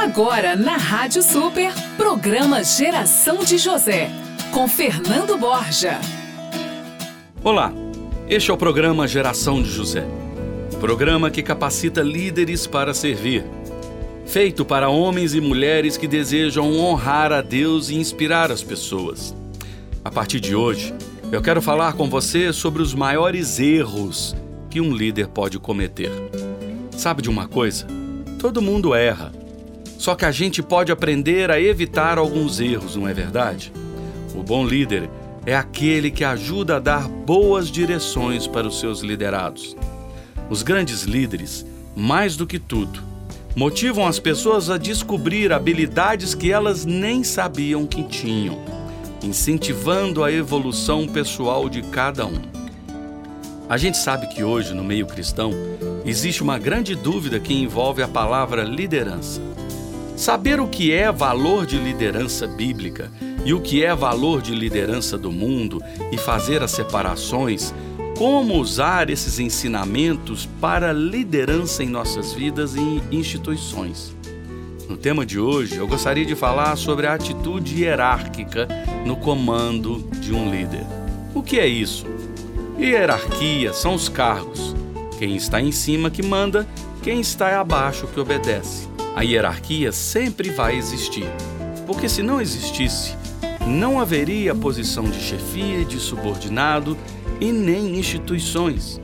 Agora na Rádio Super, programa Geração de José, com Fernando Borja. Olá, este é o programa Geração de José. Programa que capacita líderes para servir. Feito para homens e mulheres que desejam honrar a Deus e inspirar as pessoas. A partir de hoje, eu quero falar com você sobre os maiores erros que um líder pode cometer. Sabe de uma coisa? Todo mundo erra. Só que a gente pode aprender a evitar alguns erros, não é verdade? O bom líder é aquele que ajuda a dar boas direções para os seus liderados. Os grandes líderes, mais do que tudo, motivam as pessoas a descobrir habilidades que elas nem sabiam que tinham, incentivando a evolução pessoal de cada um. A gente sabe que hoje, no meio cristão, existe uma grande dúvida que envolve a palavra liderança. Saber o que é valor de liderança bíblica e o que é valor de liderança do mundo e fazer as separações, como usar esses ensinamentos para liderança em nossas vidas e instituições. No tema de hoje, eu gostaria de falar sobre a atitude hierárquica no comando de um líder. O que é isso? Hierarquia são os cargos. Quem está em cima que manda, quem está abaixo que obedece. A hierarquia sempre vai existir, porque se não existisse, não haveria posição de chefia, de subordinado e nem instituições.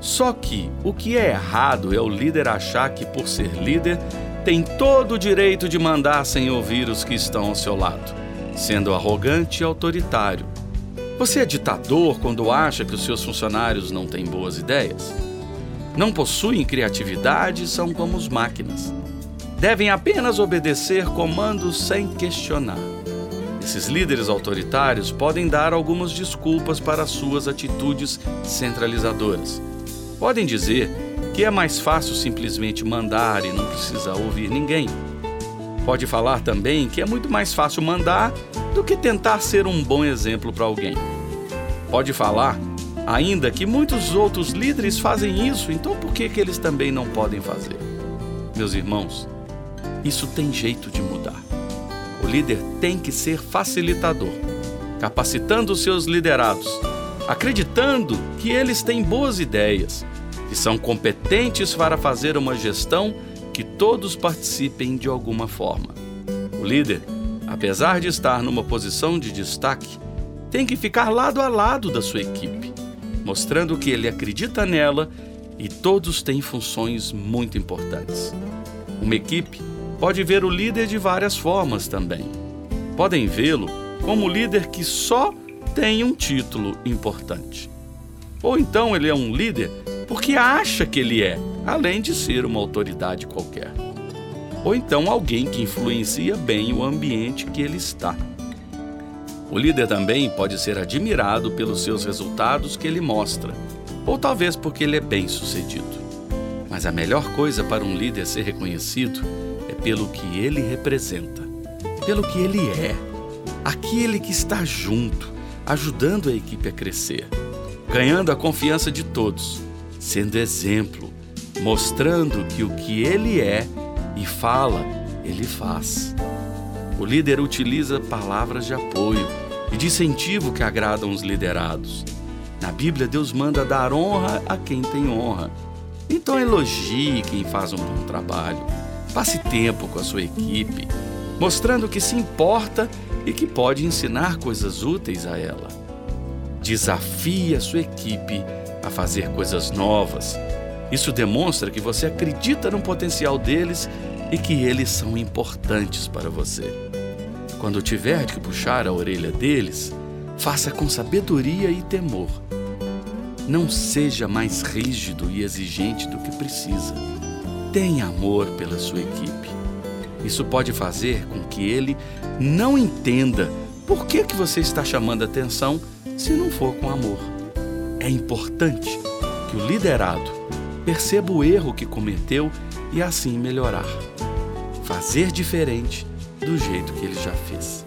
Só que o que é errado é o líder achar que, por ser líder, tem todo o direito de mandar sem ouvir os que estão ao seu lado, sendo arrogante e autoritário. Você é ditador quando acha que os seus funcionários não têm boas ideias? Não possuem criatividade e são como as máquinas devem apenas obedecer comandos sem questionar. Esses líderes autoritários podem dar algumas desculpas para suas atitudes centralizadoras. Podem dizer que é mais fácil simplesmente mandar e não precisar ouvir ninguém. Pode falar também que é muito mais fácil mandar do que tentar ser um bom exemplo para alguém. Pode falar ainda que muitos outros líderes fazem isso, então por que, que eles também não podem fazer? Meus irmãos, isso tem jeito de mudar. O líder tem que ser facilitador, capacitando os seus liderados, acreditando que eles têm boas ideias, que são competentes para fazer uma gestão que todos participem de alguma forma. O líder, apesar de estar numa posição de destaque, tem que ficar lado a lado da sua equipe, mostrando que ele acredita nela e todos têm funções muito importantes. Uma equipe pode ver o líder de várias formas também. Podem vê-lo como líder que só tem um título importante. Ou então ele é um líder porque acha que ele é, além de ser uma autoridade qualquer. Ou então alguém que influencia bem o ambiente que ele está. O líder também pode ser admirado pelos seus resultados que ele mostra, ou talvez porque ele é bem sucedido. Mas a melhor coisa para um líder ser reconhecido pelo que ele representa, pelo que ele é, aquele que está junto, ajudando a equipe a crescer, ganhando a confiança de todos, sendo exemplo, mostrando que o que ele é e fala, ele faz. O líder utiliza palavras de apoio e de incentivo que agradam os liderados. Na Bíblia, Deus manda dar honra a quem tem honra. Então elogie quem faz um bom trabalho. Passe tempo com a sua equipe, mostrando que se importa e que pode ensinar coisas úteis a ela. Desafie a sua equipe a fazer coisas novas. Isso demonstra que você acredita no potencial deles e que eles são importantes para você. Quando tiver que puxar a orelha deles, faça com sabedoria e temor. Não seja mais rígido e exigente do que precisa tem amor pela sua equipe. Isso pode fazer com que ele não entenda por que, que você está chamando atenção se não for com amor. É importante que o liderado perceba o erro que cometeu e assim melhorar. Fazer diferente do jeito que ele já fez.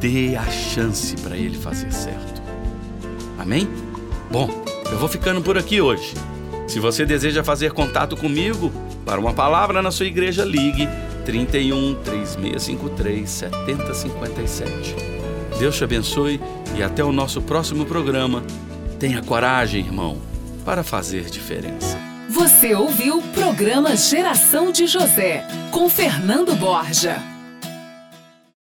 Dê a chance para ele fazer certo. Amém? Bom, eu vou ficando por aqui hoje. Se você deseja fazer contato comigo, Para uma palavra na sua igreja, ligue 31 3653 7057. Deus te abençoe e até o nosso próximo programa. Tenha coragem, irmão, para fazer diferença. Você ouviu o programa Geração de José, com Fernando Borja.